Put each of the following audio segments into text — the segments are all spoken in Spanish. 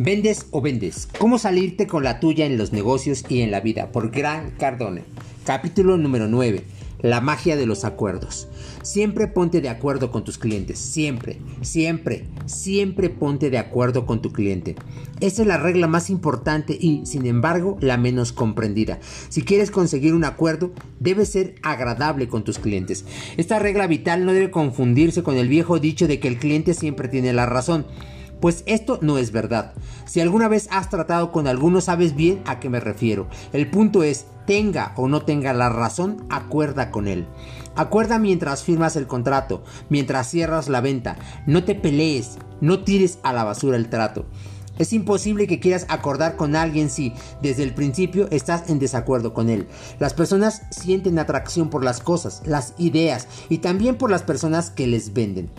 Vendes o vendes. ¿Cómo salirte con la tuya en los negocios y en la vida? Por Gran Cardone. Capítulo número 9. La magia de los acuerdos. Siempre ponte de acuerdo con tus clientes. Siempre, siempre, siempre ponte de acuerdo con tu cliente. Esa es la regla más importante y, sin embargo, la menos comprendida. Si quieres conseguir un acuerdo, debe ser agradable con tus clientes. Esta regla vital no debe confundirse con el viejo dicho de que el cliente siempre tiene la razón. Pues esto no es verdad. Si alguna vez has tratado con alguno sabes bien a qué me refiero. El punto es, tenga o no tenga la razón, acuerda con él. Acuerda mientras firmas el contrato, mientras cierras la venta. No te pelees, no tires a la basura el trato. Es imposible que quieras acordar con alguien si desde el principio estás en desacuerdo con él. Las personas sienten atracción por las cosas, las ideas y también por las personas que les venden.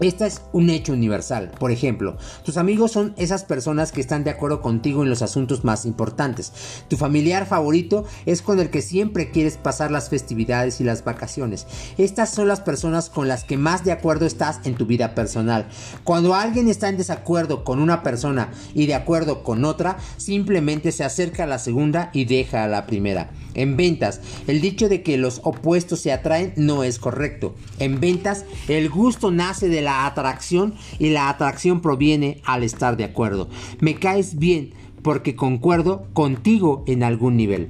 Esta es un hecho universal. Por ejemplo, tus amigos son esas personas que están de acuerdo contigo en los asuntos más importantes. Tu familiar favorito es con el que siempre quieres pasar las festividades y las vacaciones. Estas son las personas con las que más de acuerdo estás en tu vida personal. Cuando alguien está en desacuerdo con una persona y de acuerdo con otra, simplemente se acerca a la segunda y deja a la primera. En ventas, el dicho de que los opuestos se atraen no es correcto. En ventas, el gusto nace de la atracción y la atracción proviene al estar de acuerdo. Me caes bien porque concuerdo contigo en algún nivel.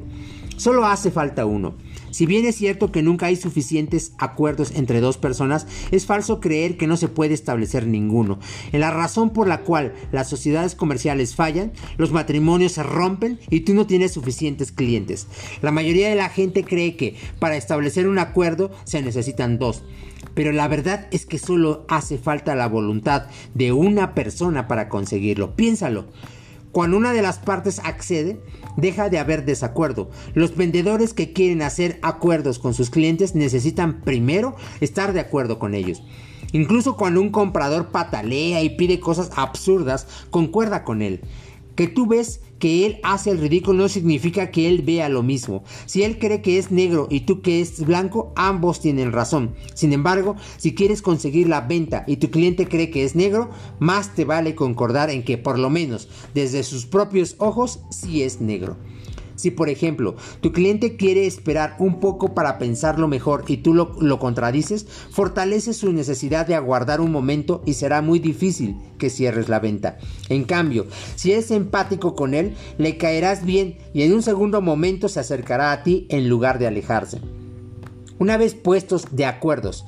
Solo hace falta uno. Si bien es cierto que nunca hay suficientes acuerdos entre dos personas, es falso creer que no se puede establecer ninguno. En la razón por la cual las sociedades comerciales fallan, los matrimonios se rompen y tú no tienes suficientes clientes. La mayoría de la gente cree que para establecer un acuerdo se necesitan dos. Pero la verdad es que solo hace falta la voluntad de una persona para conseguirlo. Piénsalo. Cuando una de las partes accede, deja de haber desacuerdo. Los vendedores que quieren hacer acuerdos con sus clientes necesitan primero estar de acuerdo con ellos. Incluso cuando un comprador patalea y pide cosas absurdas, concuerda con él. Que tú ves que él hace el ridículo no significa que él vea lo mismo. Si él cree que es negro y tú que es blanco, ambos tienen razón. Sin embargo, si quieres conseguir la venta y tu cliente cree que es negro, más te vale concordar en que por lo menos desde sus propios ojos sí es negro. Si por ejemplo tu cliente quiere esperar un poco para pensarlo mejor y tú lo, contradices, fortalece su necesidad de aguardar un momento y será muy difícil que cierres la venta. En cambio, si es empático con él, le caerás bien y en un segundo momento se acercará a ti en lugar de alejarse. Una vez puestos de acuerdos,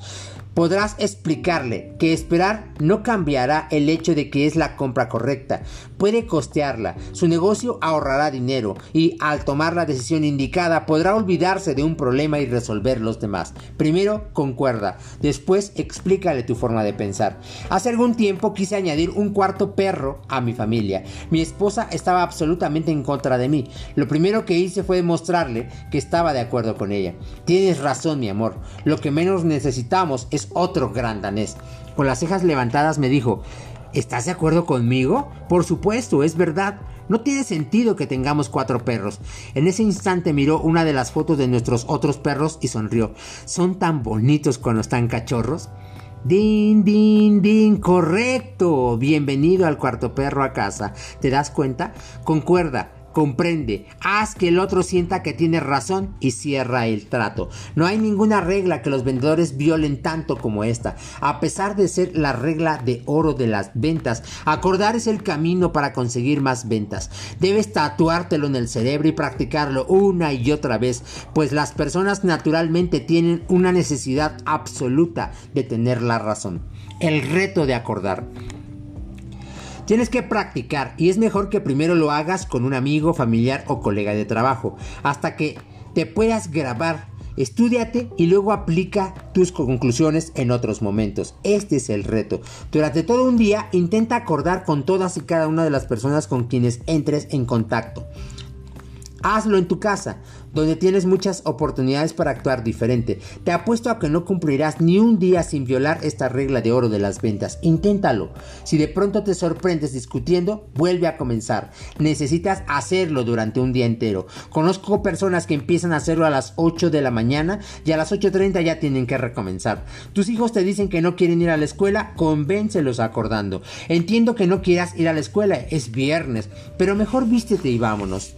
podrás explicarle que esperar no cambiará el hecho de que es la compra correcta. Puede costearla, su negocio ahorrará dinero y al tomar la decisión indicada podrá olvidarse de un problema y resolver los demás. Primero concuerda, después explícale tu forma de pensar. Hace algún tiempo quise añadir un cuarto perro a mi familia. Mi esposa estaba absolutamente en contra de mí. Lo primero que hice fue demostrarle que estaba de acuerdo con ella. Tienes razón, mi amor. Lo que menos necesitamos es otro gran danés. Con las cejas levantadas me dijo, ¿estás de acuerdo conmigo? Por supuesto, es verdad. No tiene sentido que tengamos cuatro perros. En ese instante miró una de las fotos de nuestros otros perros y sonrió. Son tan bonitos cuando están cachorros. Din, din, din, correcto. Bienvenido al cuarto perro a casa. ¿Te das cuenta? Concuerda comprende, haz que el otro sienta que tiene razón y cierra el trato. No hay ninguna regla que los vendedores violen tanto como esta. A pesar de ser la regla de oro de las ventas, acordar es el camino para conseguir más ventas. Debes tatuártelo en el cerebro y practicarlo una y otra vez, pues las personas naturalmente tienen una necesidad absoluta de tener la razón. El reto de acordar. Tienes que practicar y es mejor que primero lo hagas con un amigo, familiar o colega de trabajo, hasta que te puedas grabar. Estudiate y luego aplica tus conclusiones en otros momentos. Este es el reto. Durante todo un día intenta acordar con todas y cada una de las personas con quienes entres en contacto. Hazlo en tu casa, donde tienes muchas oportunidades para actuar diferente. Te apuesto a que no cumplirás ni un día sin violar esta regla de oro de las ventas. Inténtalo. Si de pronto te sorprendes discutiendo, vuelve a comenzar. Necesitas hacerlo durante un día entero. Conozco personas que empiezan a hacerlo a las 8 de la mañana y a las 8.30 ya tienen que recomenzar. Tus hijos te dicen que no quieren ir a la escuela, convéncelos acordando. Entiendo que no quieras ir a la escuela, es viernes, pero mejor vístete y vámonos.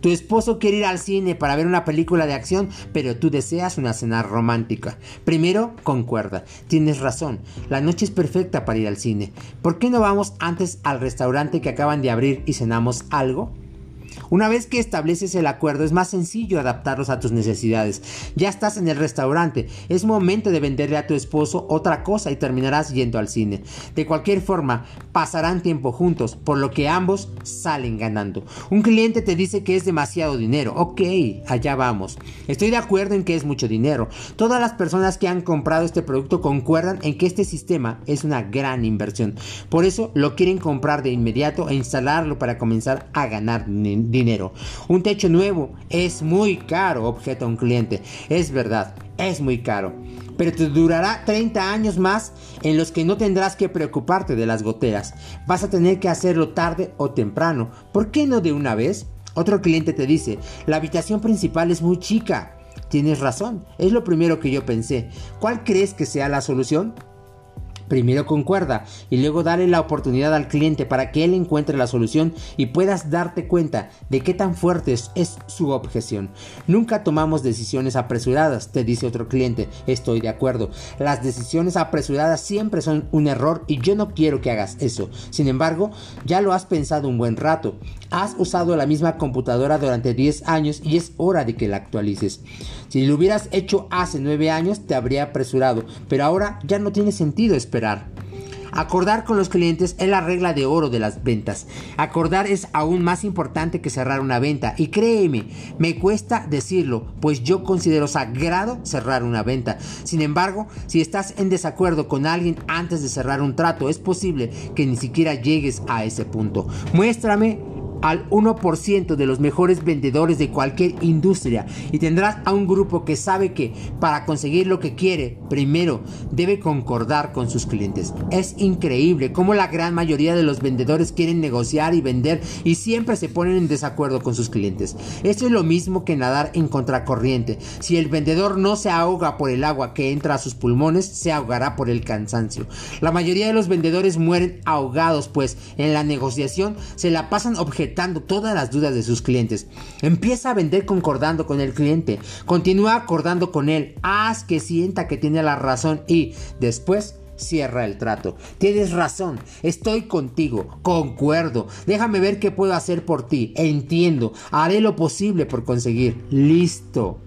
Tu esposo quiere ir al cine para ver una película de acción, pero tú deseas una cena romántica. Primero, concuerda. Tienes razón. La noche es perfecta para ir al cine. ¿Por qué no vamos antes al restaurante que acaban de abrir y cenamos algo? Una vez que estableces el acuerdo es más sencillo adaptarlos a tus necesidades. Ya estás en el restaurante, es momento de venderle a tu esposo otra cosa y terminarás yendo al cine. De cualquier forma, pasarán tiempo juntos, por lo que ambos salen ganando. Un cliente te dice que es demasiado dinero. Ok, allá vamos. Estoy de acuerdo en que es mucho dinero. Todas las personas que han comprado este producto concuerdan en que este sistema es una gran inversión. Por eso lo quieren comprar de inmediato e instalarlo para comenzar a ganar dinero dinero. Un techo nuevo es muy caro, objeta un cliente. Es verdad, es muy caro. Pero te durará 30 años más en los que no tendrás que preocuparte de las goteras. Vas a tener que hacerlo tarde o temprano. ¿Por qué no de una vez? Otro cliente te dice, la habitación principal es muy chica. Tienes razón, es lo primero que yo pensé. ¿Cuál crees que sea la solución? Primero concuerda y luego dale la oportunidad al cliente para que él encuentre la solución y puedas darte cuenta de qué tan fuerte es, su objeción. Nunca tomamos decisiones apresuradas, te dice otro cliente. Estoy de acuerdo. Las decisiones apresuradas siempre son un error y yo no quiero que hagas eso. Sin embargo, ya lo has pensado un buen rato. Has usado la misma computadora durante 10 años y es hora de que la actualices. Si lo hubieras hecho hace 9 años te habría apresurado, pero ahora ya no tiene sentido esperar Acordar con los clientes es la regla de oro de las ventas. Acordar es aún más importante que cerrar una venta. Y créeme, me cuesta decirlo, pues yo considero sagrado cerrar una venta. Sin embargo, si estás en desacuerdo con alguien antes de cerrar un trato, es posible que ni siquiera llegues a ese punto. Muéstrame al 1% de los mejores vendedores de cualquier industria y tendrás a un grupo que sabe que para conseguir lo que quiere, primero debe concordar con sus clientes. Es increíble cómo la gran mayoría de los vendedores quieren negociar y vender y siempre se ponen en desacuerdo con sus clientes. Esto es lo mismo que nadar en contracorriente. Si el vendedor no se ahoga por el agua que entra a sus pulmones, se ahogará por el cansancio. La mayoría de los vendedores mueren ahogados pues en la negociación se la pasan objetando todas las dudas de sus clientes. Empieza a vender concordando con el cliente. Continúa acordando con él. Haz que sienta que tiene la razón y después cierra el trato. Tienes razón, estoy contigo, concuerdo. Déjame ver qué puedo hacer por ti. Entiendo, haré lo posible por conseguir. Listo.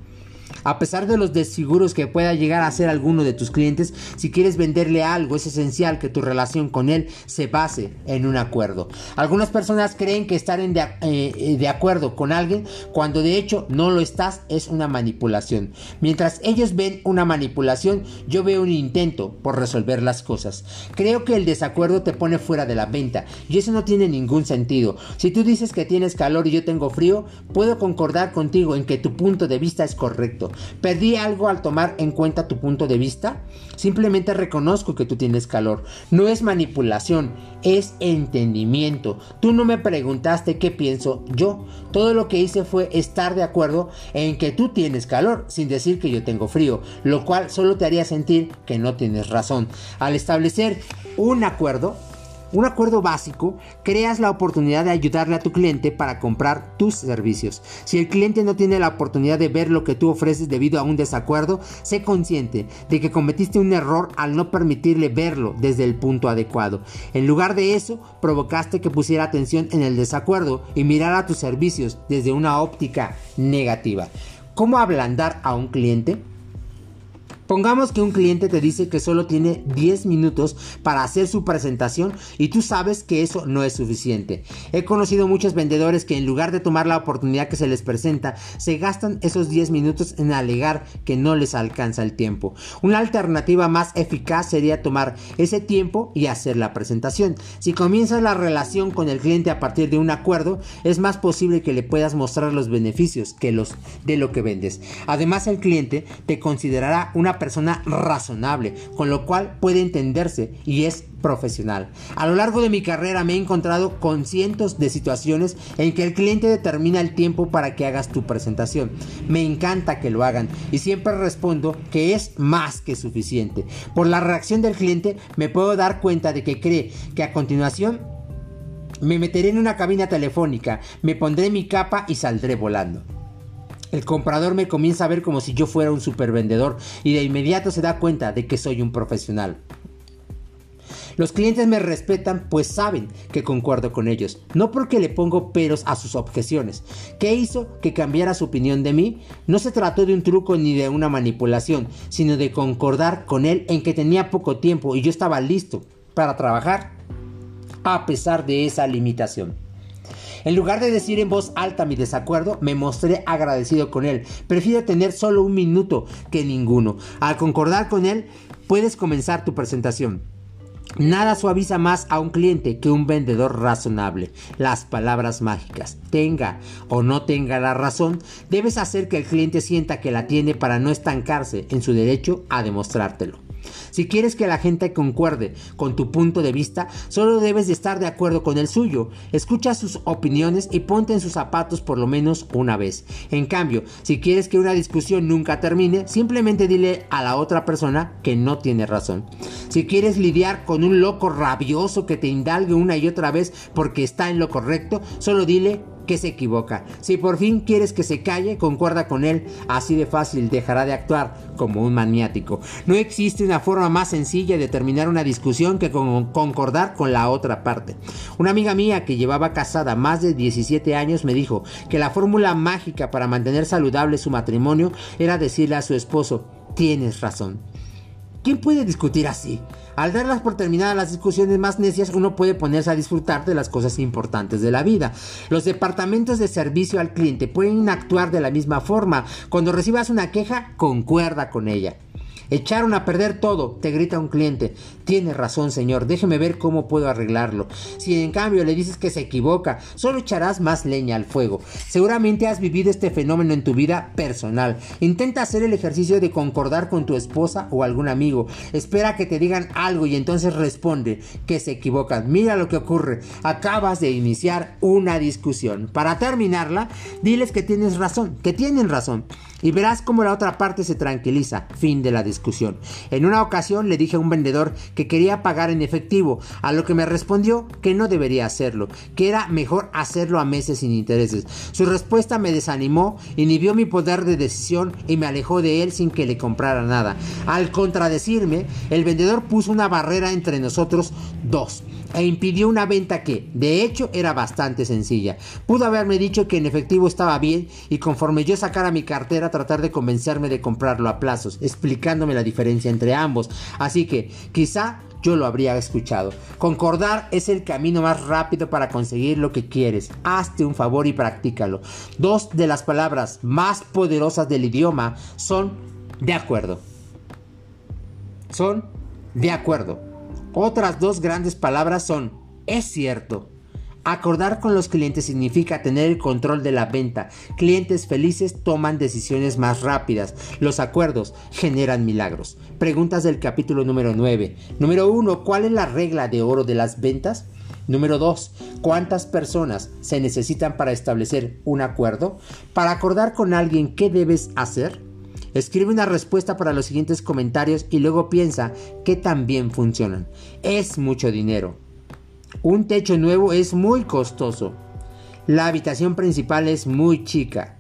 A pesar de los desfiguros que pueda llegar a ser alguno de tus clientes, si quieres venderle algo, es esencial que tu relación con él se base en un acuerdo. Algunas personas creen que estar en de, eh, de acuerdo con alguien cuando de hecho no lo estás es una manipulación. Mientras ellos ven una manipulación, yo veo un intento por resolver las cosas. Creo que el desacuerdo te pone fuera de la venta y eso no tiene ningún sentido. Si tú dices que tienes calor y yo tengo frío, puedo concordar contigo en que tu punto de vista es correcto ¿Perdí algo al tomar en cuenta tu punto de vista? Simplemente reconozco que tú tienes calor. No es manipulación, es entendimiento. Tú no me preguntaste qué pienso yo. Todo lo que hice fue estar de acuerdo en que tú tienes calor, sin decir que yo tengo frío, lo cual solo te haría sentir que no tienes razón. Al establecer un acuerdo, un acuerdo básico, creas la oportunidad de ayudarle a tu cliente para comprar tus servicios. Si el cliente no tiene la oportunidad de ver lo que tú ofreces debido a un desacuerdo, sé consciente de que cometiste un error al no permitirle verlo desde el punto adecuado. En lugar de eso, provocaste que pusiera atención en el desacuerdo y mirara tus servicios desde una óptica negativa. ¿Cómo ablandar a un cliente? Pongamos que un cliente te dice que solo tiene 10 minutos para hacer su presentación y tú sabes que eso no es suficiente. He conocido muchos vendedores que en lugar de tomar la oportunidad que se les presenta, se gastan esos 10 minutos en alegar que no les alcanza el tiempo. Una alternativa más eficaz sería tomar ese tiempo y hacer la presentación. Si comienzas la relación con el cliente a partir de un acuerdo, es más posible que le puedas mostrar los beneficios que los de lo que vendes. Además, el cliente te considerará una persona razonable, con lo cual puede entenderse y es profesional. A lo largo de mi carrera me he encontrado con cientos de situaciones en que el cliente determina el tiempo para que hagas tu presentación. Me encanta que lo hagan y siempre respondo que es más que suficiente. Por la reacción del cliente me puedo dar cuenta de que cree que a continuación me meteré en una cabina telefónica, me pondré mi capa y saldré volando. El comprador me comienza a ver como si yo fuera un supervendedor y de inmediato se da cuenta de que soy un profesional. Los clientes me respetan pues saben que concuerdo con ellos, no porque le pongo peros a sus objeciones. ¿Qué hizo que cambiara su opinión de mí? No se trató de un truco ni de una manipulación, sino de concordar con él en que tenía poco tiempo y yo estaba listo para trabajar a pesar de esa limitación. En lugar de decir en voz alta mi desacuerdo, me mostré agradecido con él. Prefiero tener solo un minuto que ninguno. Al concordar con él, puedes comenzar tu presentación. Nada suaviza más a un cliente que un vendedor razonable. Las palabras mágicas. Tenga o no tenga la razón, debes hacer que el cliente sienta que la tiene para no estancarse en su derecho a demostrártelo. Si quieres que la gente concuerde con tu punto de vista, solo debes de estar de acuerdo con el suyo. Escucha sus opiniones y ponte en sus zapatos por lo menos una vez. En cambio, si quieres que una discusión nunca termine, simplemente dile a la otra persona que no tiene razón. Si quieres lidiar con un loco rabioso que te indalgue una y otra vez porque está en lo correcto, solo dile que se equivoca. Si por fin quieres que se calle, concuerda con él. Así de fácil dejará de actuar como un maniático. No existe una forma más sencilla de terminar una discusión que concordar con la otra parte. Una amiga mía que llevaba casada más de 17 años me dijo que la fórmula mágica para mantener saludable su matrimonio era decirle a su esposo, tienes razón. ¿Quién puede discutir así? Al darlas por terminadas las discusiones más necias, uno puede ponerse a disfrutar de las cosas importantes de la vida. Los departamentos de servicio al cliente pueden actuar de la misma forma. Cuando recibas una queja, concuerda con ella. Echaron a perder todo, te grita un cliente. Tiene razón, señor, déjeme ver cómo puedo arreglarlo. Si en cambio le dices que se equivoca, solo echarás más leña al fuego. Seguramente has vivido este fenómeno en tu vida personal. Intenta hacer el ejercicio de concordar con tu esposa o algún amigo. Espera que te digan algo y entonces responde que se equivocan. Mira lo que ocurre. Acabas de iniciar una discusión. Para terminarla, diles que tienes razón, que tienen razón. Y verás cómo la otra parte se tranquiliza. Fin de la discusión. En una ocasión le dije a un vendedor que quería pagar en efectivo, a lo que me respondió que no debería hacerlo, que era mejor hacerlo a meses sin intereses. Su respuesta me desanimó, inhibió mi poder de decisión y me alejó de él sin que le comprara nada. Al contradecirme, el vendedor puso una barrera entre nosotros dos e impidió una venta que, de hecho, era bastante sencilla. Pudo haberme dicho que en efectivo estaba bien y conforme yo sacara mi cartera tratar de convencerme de comprarlo a plazos, explicándome la diferencia entre ambos. Así que quizá yo lo habría escuchado. Concordar es el camino más rápido para conseguir lo que quieres. Hazte un favor y practícalo. Dos de las palabras más poderosas del idioma son de acuerdo. Son de acuerdo. Otras dos grandes palabras son es cierto. Acordar con los clientes significa tener el control de la venta. Clientes felices toman decisiones más rápidas. Los acuerdos generan milagros. Preguntas del capítulo número 9. Número 1. ¿Cuál es la regla de oro de las ventas? Número 2. ¿Cuántas personas se necesitan para establecer un acuerdo? Para acordar con alguien, ¿qué debes hacer? Escribe una respuesta para los siguientes comentarios y luego piensa que también funcionan. Es mucho dinero. Un techo nuevo es muy costoso. La habitación principal es muy chica.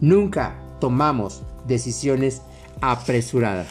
Nunca tomamos decisiones apresuradas.